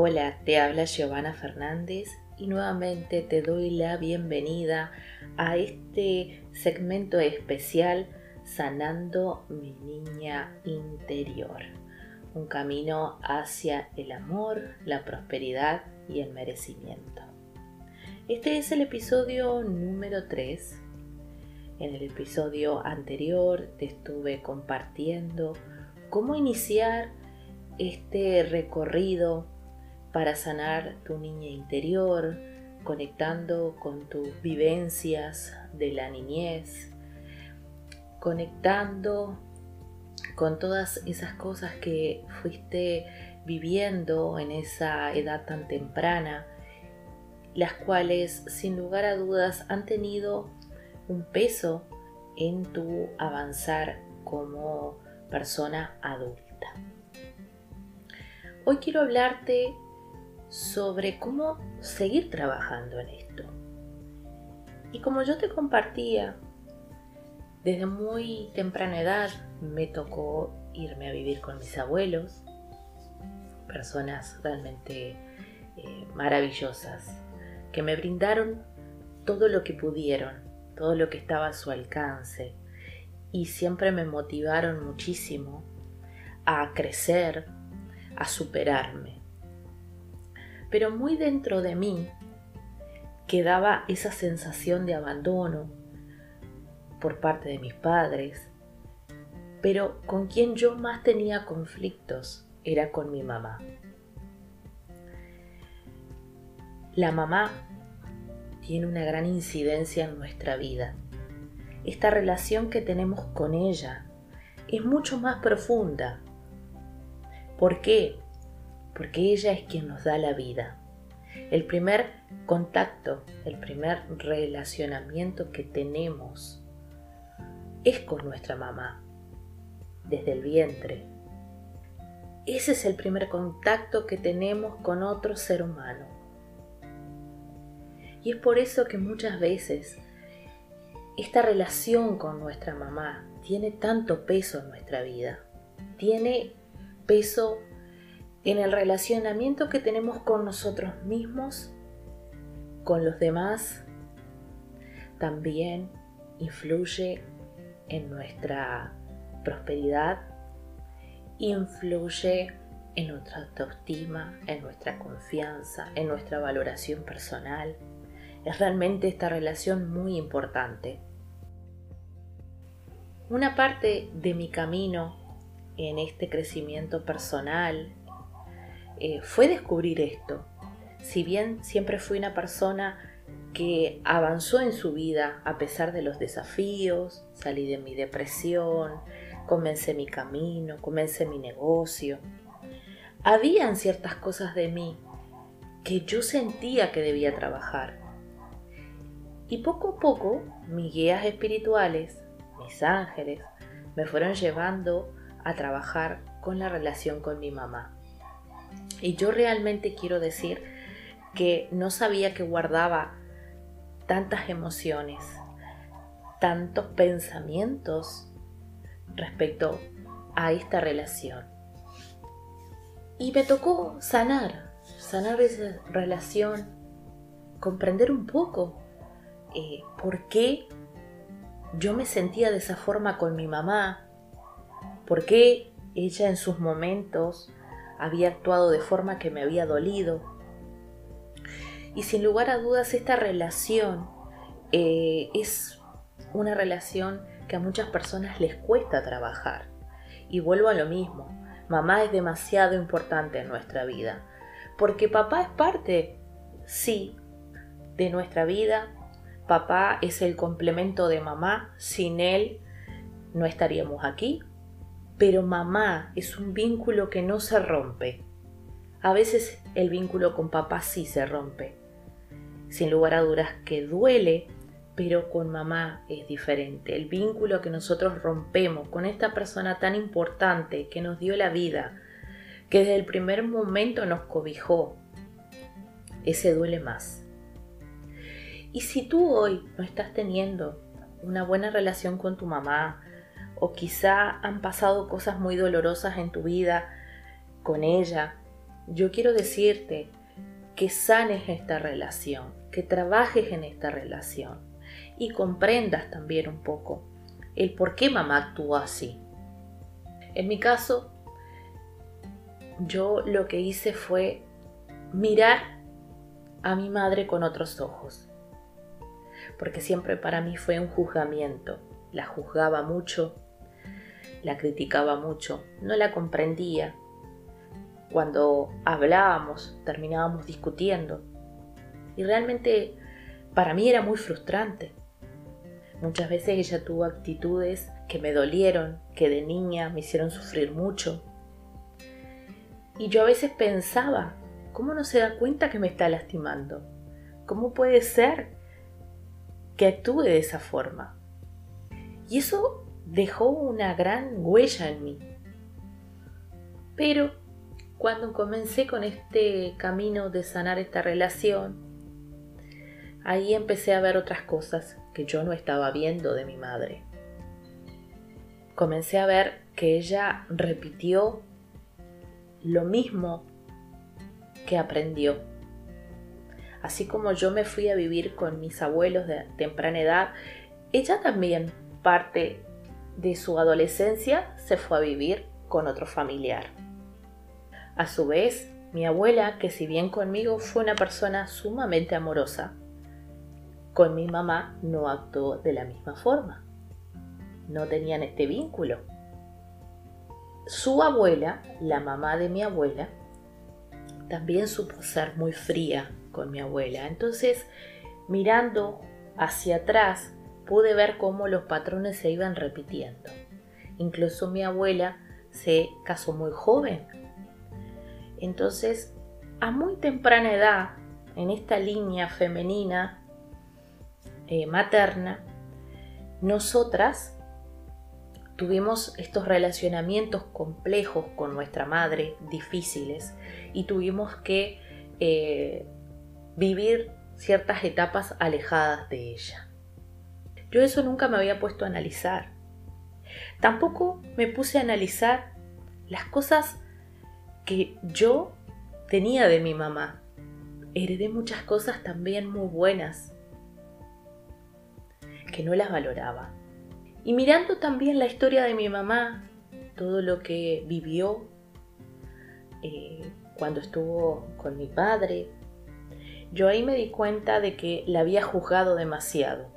Hola, te habla Giovanna Fernández y nuevamente te doy la bienvenida a este segmento especial Sanando mi niña interior, un camino hacia el amor, la prosperidad y el merecimiento. Este es el episodio número 3. En el episodio anterior te estuve compartiendo cómo iniciar este recorrido para sanar tu niña interior, conectando con tus vivencias de la niñez, conectando con todas esas cosas que fuiste viviendo en esa edad tan temprana, las cuales sin lugar a dudas han tenido un peso en tu avanzar como persona adulta. Hoy quiero hablarte sobre cómo seguir trabajando en esto. Y como yo te compartía, desde muy temprana edad me tocó irme a vivir con mis abuelos, personas realmente eh, maravillosas, que me brindaron todo lo que pudieron, todo lo que estaba a su alcance, y siempre me motivaron muchísimo a crecer, a superarme. Pero muy dentro de mí quedaba esa sensación de abandono por parte de mis padres, pero con quien yo más tenía conflictos era con mi mamá. La mamá tiene una gran incidencia en nuestra vida. Esta relación que tenemos con ella es mucho más profunda ¿Por qué? Porque ella es quien nos da la vida. El primer contacto, el primer relacionamiento que tenemos es con nuestra mamá, desde el vientre. Ese es el primer contacto que tenemos con otro ser humano. Y es por eso que muchas veces esta relación con nuestra mamá tiene tanto peso en nuestra vida. Tiene peso en el relacionamiento que tenemos con nosotros mismos, con los demás, también influye en nuestra prosperidad, influye en nuestra autoestima, en nuestra confianza, en nuestra valoración personal. Es realmente esta relación muy importante. Una parte de mi camino en este crecimiento personal eh, fue descubrir esto. Si bien siempre fui una persona que avanzó en su vida a pesar de los desafíos, salí de mi depresión, comencé mi camino, comencé mi negocio, habían ciertas cosas de mí que yo sentía que debía trabajar. Y poco a poco mis guías espirituales, mis ángeles, me fueron llevando a trabajar con la relación con mi mamá. Y yo realmente quiero decir que no sabía que guardaba tantas emociones, tantos pensamientos respecto a esta relación. Y me tocó sanar, sanar esa relación, comprender un poco eh, por qué yo me sentía de esa forma con mi mamá, por qué ella en sus momentos había actuado de forma que me había dolido. Y sin lugar a dudas esta relación eh, es una relación que a muchas personas les cuesta trabajar. Y vuelvo a lo mismo, mamá es demasiado importante en nuestra vida, porque papá es parte, sí, de nuestra vida, papá es el complemento de mamá, sin él no estaríamos aquí, pero mamá es un vínculo que no se rompe. A veces el vínculo con papá sí se rompe. Sin lugar a dudas que duele, pero con mamá es diferente. El vínculo que nosotros rompemos con esta persona tan importante que nos dio la vida, que desde el primer momento nos cobijó, ese duele más. Y si tú hoy no estás teniendo una buena relación con tu mamá, o quizá han pasado cosas muy dolorosas en tu vida con ella yo quiero decirte que sanes esta relación, que trabajes en esta relación y comprendas también un poco el por qué mamá actuó así. En mi caso, yo lo que hice fue mirar a mi madre con otros ojos, porque siempre para mí fue un juzgamiento. La juzgaba mucho, la criticaba mucho, no la comprendía. Cuando hablábamos, terminábamos discutiendo. Y realmente para mí era muy frustrante. Muchas veces ella tuvo actitudes que me dolieron, que de niña me hicieron sufrir mucho. Y yo a veces pensaba, ¿cómo no se da cuenta que me está lastimando? ¿Cómo puede ser que actúe de esa forma? Y eso dejó una gran huella en mí. Pero cuando comencé con este camino de sanar esta relación, ahí empecé a ver otras cosas que yo no estaba viendo de mi madre. Comencé a ver que ella repitió lo mismo que aprendió. Así como yo me fui a vivir con mis abuelos de temprana edad, ella también parte de su adolescencia se fue a vivir con otro familiar. A su vez, mi abuela, que si bien conmigo fue una persona sumamente amorosa, con mi mamá no actuó de la misma forma. No tenían este vínculo. Su abuela, la mamá de mi abuela, también supo ser muy fría con mi abuela. Entonces, mirando hacia atrás, pude ver cómo los patrones se iban repitiendo. Incluso mi abuela se casó muy joven. Entonces, a muy temprana edad, en esta línea femenina, eh, materna, nosotras tuvimos estos relacionamientos complejos con nuestra madre, difíciles, y tuvimos que eh, vivir ciertas etapas alejadas de ella. Yo eso nunca me había puesto a analizar. Tampoco me puse a analizar las cosas que yo tenía de mi mamá. Heredé muchas cosas también muy buenas que no las valoraba. Y mirando también la historia de mi mamá, todo lo que vivió eh, cuando estuvo con mi padre, yo ahí me di cuenta de que la había juzgado demasiado,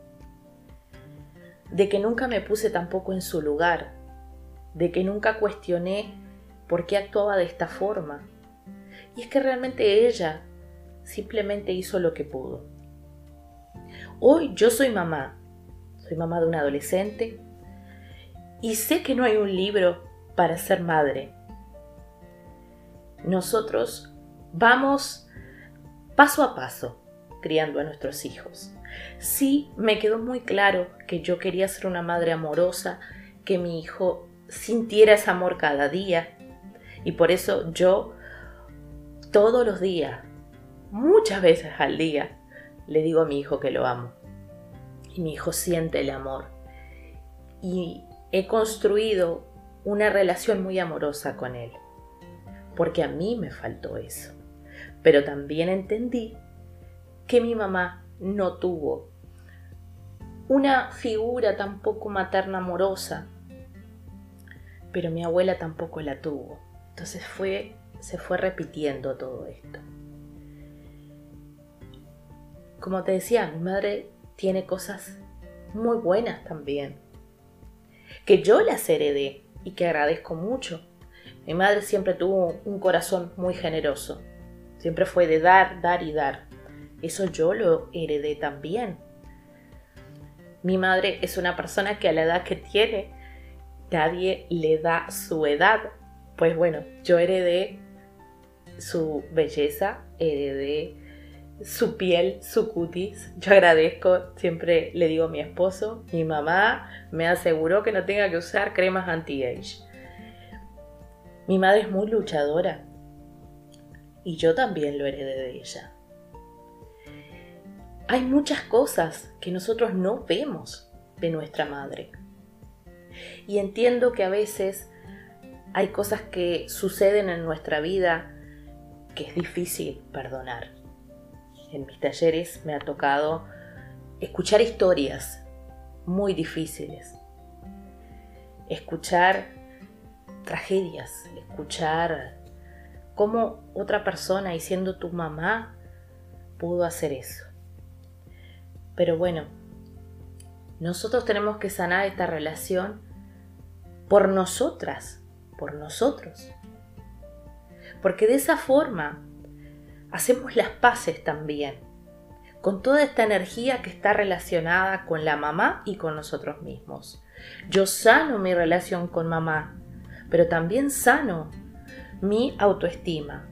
de que nunca me puse tampoco en su lugar, de que nunca cuestioné por qué actuaba de esta forma. Y es que realmente ella simplemente hizo lo que pudo. Hoy yo soy mamá soy mamá de un adolescente y sé que no hay un libro para ser madre. Nosotros vamos paso a paso criando a nuestros hijos. Sí, me quedó muy claro que yo quería ser una madre amorosa, que mi hijo sintiera ese amor cada día. Y por eso yo todos los días, muchas veces al día, le digo a mi hijo que lo amo y mi hijo siente el amor. Y he construido una relación muy amorosa con él, porque a mí me faltó eso. Pero también entendí que mi mamá no tuvo una figura tampoco materna amorosa, pero mi abuela tampoco la tuvo. Entonces fue, se fue repitiendo todo esto. Como te decía, mi madre tiene cosas muy buenas también, que yo las heredé y que agradezco mucho. Mi madre siempre tuvo un corazón muy generoso, siempre fue de dar, dar y dar. Eso yo lo heredé también. Mi madre es una persona que a la edad que tiene, nadie le da su edad. Pues bueno, yo heredé su belleza, heredé su piel, su cutis. Yo agradezco, siempre le digo a mi esposo, mi mamá me aseguró que no tenga que usar cremas anti-age. Mi madre es muy luchadora y yo también lo heredé de ella. Hay muchas cosas que nosotros no vemos de nuestra madre. Y entiendo que a veces hay cosas que suceden en nuestra vida que es difícil perdonar. En mis talleres me ha tocado escuchar historias muy difíciles, escuchar tragedias, escuchar cómo otra persona y siendo tu mamá pudo hacer eso. Pero bueno, nosotros tenemos que sanar esta relación por nosotras, por nosotros. Porque de esa forma hacemos las paces también con toda esta energía que está relacionada con la mamá y con nosotros mismos. Yo sano mi relación con mamá, pero también sano mi autoestima,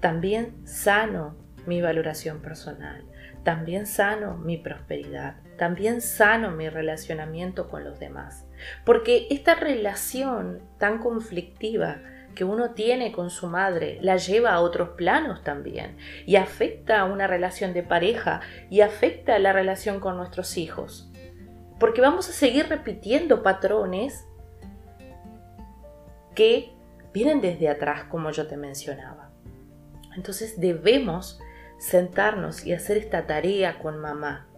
también sano mi valoración personal, también sano mi prosperidad, también sano mi relacionamiento con los demás. Porque esta relación tan conflictiva que uno tiene con su madre la lleva a otros planos también y afecta una relación de pareja y afecta la relación con nuestros hijos. Porque vamos a seguir repitiendo patrones que vienen desde atrás, como yo te mencionaba. Entonces debemos sentarnos y hacer esta tarea con mamá.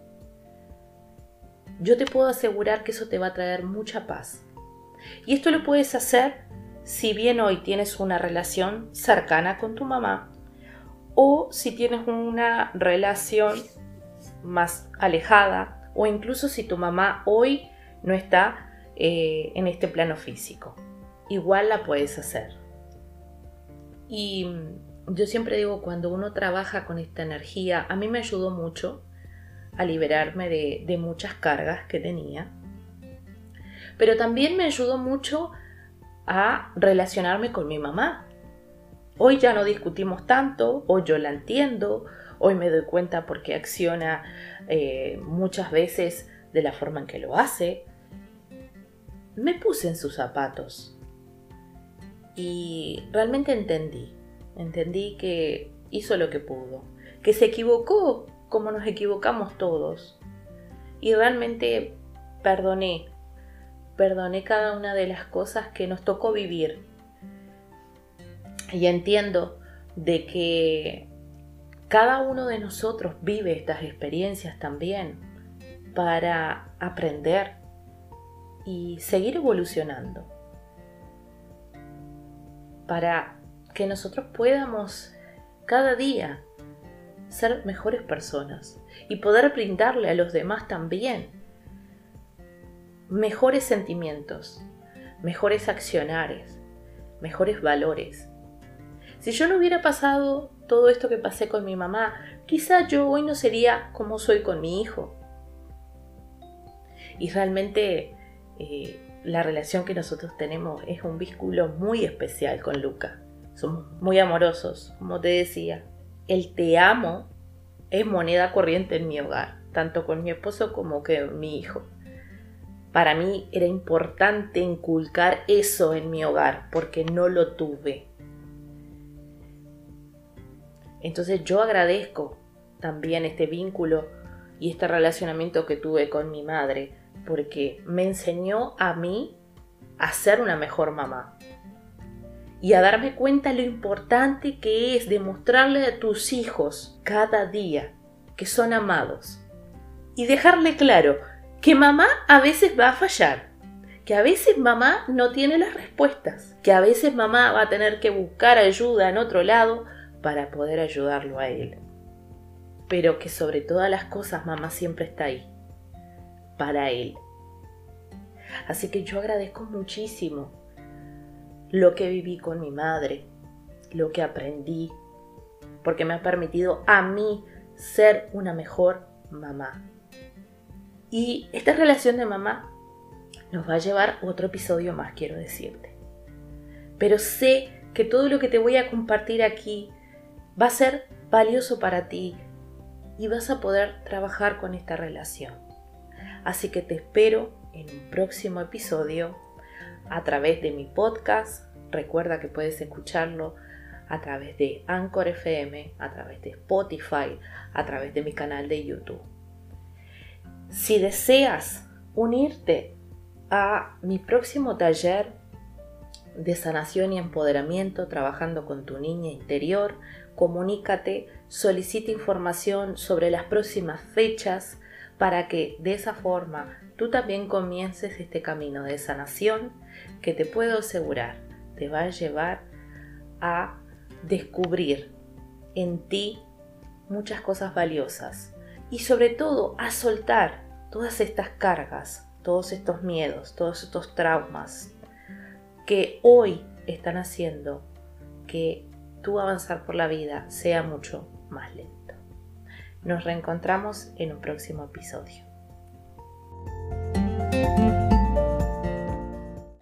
Yo te puedo asegurar que eso te va a traer mucha paz. Y esto lo puedes hacer si bien hoy tienes una relación cercana con tu mamá o si tienes una relación más alejada o incluso si tu mamá hoy no está eh, en este plano físico. Igual la puedes hacer. Y yo siempre digo, cuando uno trabaja con esta energía, a mí me ayudó mucho a liberarme de, muchas cargas que tenía, pero también me ayudó mucho a relacionarme con mi mamá. Hoy ya no discutimos tanto, hoy yo la entiendo, hoy me doy cuenta porque acciona eh, muchas veces de la forma en que lo hace. Me puse en sus zapatos y realmente entendí entendí que hizo lo que pudo, que se equivocó como nos equivocamos todos. Y realmente perdoné, perdoné cada una de las cosas que nos tocó vivir. Y entiendo de que cada uno de nosotros vive estas experiencias también para aprender y seguir evolucionando. Para que nosotros podamos cada día ser mejores personas y poder brindarle a los demás también mejores sentimientos, mejores accionares, mejores valores. Si yo no hubiera pasado todo esto que pasé con mi mamá, quizá yo hoy no sería como soy con mi hijo. Y realmente eh, la relación que nosotros tenemos es un vínculo muy especial con Luca. Somos muy amorosos, como te decía. El te amo es moneda corriente en mi hogar, tanto con mi esposo como con mi hijo. Para mí era importante inculcar eso en mi hogar porque no lo tuve. Entonces yo agradezco también este vínculo y este relacionamiento que tuve con mi madre porque me enseñó a mí a ser una mejor mamá y a darme cuenta lo importante que es demostrarle a tus hijos cada día que son amados. Y dejarle claro que mamá a veces va a fallar, que a veces mamá no tiene las respuestas, que a veces mamá va a tener que buscar ayuda en otro lado para poder ayudarlo a él. Pero que sobre todas las cosas mamá siempre está ahí, para él. Así que yo agradezco muchísimo lo que viví con mi madre, lo que aprendí, porque me ha permitido a mí ser una mejor mamá. Y esta relación de mamá nos va a llevar otro episodio más, quiero decirte. Pero sé que todo lo que te voy a compartir aquí va a ser valioso para ti y vas a poder trabajar con esta relación. Así que te espero en un próximo episodio a través de mi podcast. Recuerda que puedes escucharlo a través de Anchor FM, a través de Spotify, a través de mi canal de YouTube. Si deseas unirte a mi próximo taller, de sanación y empoderamiento trabajando con tu niña interior. Comunícate, solicita información sobre las próximas fechas para que de esa forma tú también comiences este camino de sanación que te puedo asegurar te va a llevar a descubrir en ti muchas cosas valiosas y sobre todo a soltar todas estas cargas, todos estos miedos, todos estos traumas que hoy están haciendo que tu avanzar por la vida sea mucho más lento. Nos reencontramos en un próximo episodio.